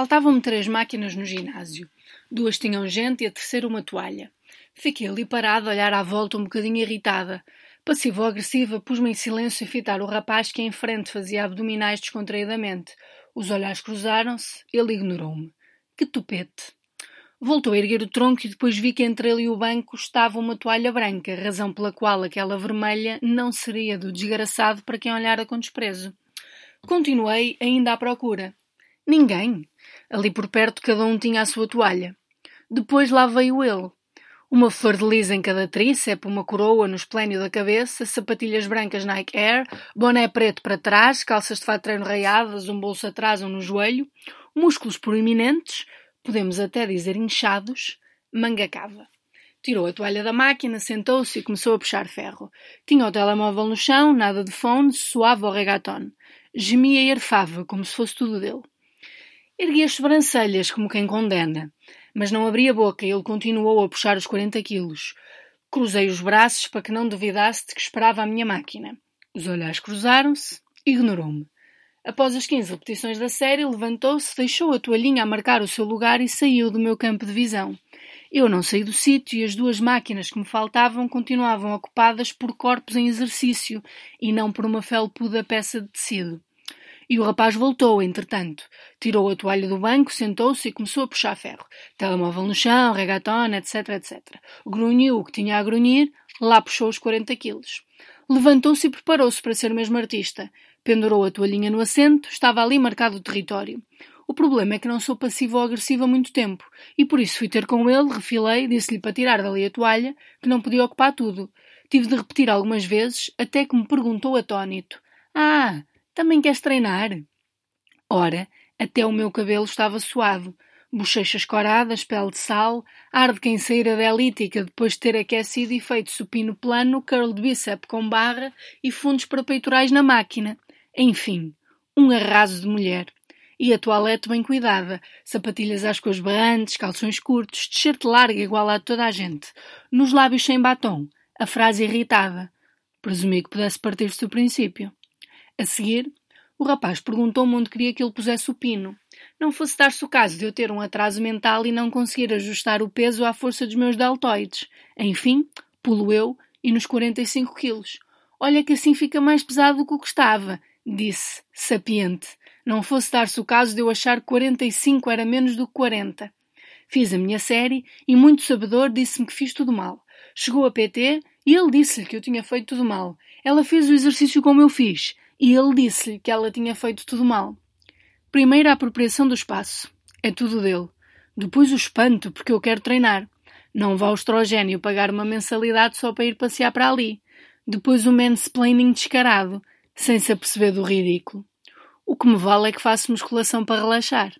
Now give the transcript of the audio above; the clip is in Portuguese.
Faltavam-me três máquinas no ginásio. Duas tinham gente e a terceira uma toalha. Fiquei ali parada a olhar à volta um bocadinho irritada. Passiva ou agressiva, pus-me em silêncio a fitar o rapaz que em frente fazia abdominais descontraídamente. Os olhares cruzaram-se, ele ignorou-me. Que tupete! Voltou a erguer o tronco e depois vi que entre ele e o banco estava uma toalha branca, razão pela qual aquela vermelha não seria do desgraçado para quem olhara com desprezo. Continuei ainda à procura. Ninguém. Ali por perto cada um tinha a sua toalha. Depois lá veio ele. Uma flor de lis em cada tríceps, uma coroa no esplénio da cabeça, sapatilhas brancas Nike Air, boné preto para trás, calças de fato treino raiadas, um bolso atrás ou no joelho, músculos proeminentes, podemos até dizer inchados, manga cava. Tirou a toalha da máquina, sentou-se e começou a puxar ferro. Tinha o telemóvel no chão, nada de fone, suave ao regaton. Gemia e arfava, como se fosse tudo dele. Ergui as sobrancelhas, como quem condena. Mas não abri a boca e ele continuou a puxar os 40 quilos. Cruzei os braços para que não duvidasse de que esperava a minha máquina. Os olhares cruzaram-se, ignorou-me. Após as 15 repetições da série, levantou-se, deixou a toalhinha a marcar o seu lugar e saiu do meu campo de visão. Eu não saí do sítio e as duas máquinas que me faltavam continuavam ocupadas por corpos em exercício e não por uma felpuda peça de tecido. E o rapaz voltou, entretanto. Tirou a toalha do banco, sentou-se e começou a puxar ferro. Telemóvel no chão, regatona, etc, etc. Grunhiu o que tinha a grunhir, lá puxou os 40 quilos. Levantou-se e preparou-se para ser mesmo artista. Pendurou a toalhinha no assento, estava ali marcado o território. O problema é que não sou passivo ou agressivo há muito tempo, e por isso fui ter com ele, refilei, disse-lhe para tirar dali a toalha, que não podia ocupar tudo. Tive de repetir algumas vezes, até que me perguntou atónito: Ah, também queres treinar? Ora, até o meu cabelo estava suado, bochechas coradas, pele de sal, ar de quem saíra da elítica depois de ter aquecido e feito supino plano, curl de bíceps com barra e fundos para peitorais na máquina. Enfim, um arraso de mulher. E a toalete bem cuidada, sapatilhas às cores berrantes, calções curtos, t-shirt larga igual a toda a gente, nos lábios sem batom, a frase irritada. Presumi que pudesse partir-se do princípio. A seguir, o rapaz perguntou-me onde queria que ele pusesse o pino. Não fosse dar-se o caso de eu ter um atraso mental e não conseguir ajustar o peso à força dos meus deltoides. Enfim, pulo eu e nos 45 quilos. Olha que assim fica mais pesado do que o que estava, disse, sapiente. Não fosse dar-se o caso de eu achar que 45 era menos do que 40. Fiz a minha série e, muito sabedor, disse-me que fiz tudo mal. Chegou a PT e ele disse-lhe que eu tinha feito tudo mal. Ela fez o exercício como eu fiz e ele disse-lhe que ela tinha feito tudo mal. Primeiro a apropriação do espaço. É tudo dele. Depois o espanto, porque eu quero treinar. Não vá ao estrogênio pagar uma mensalidade só para ir passear para ali. Depois o mansplaining descarado, sem se aperceber do ridículo. O que me vale é que faço musculação para relaxar.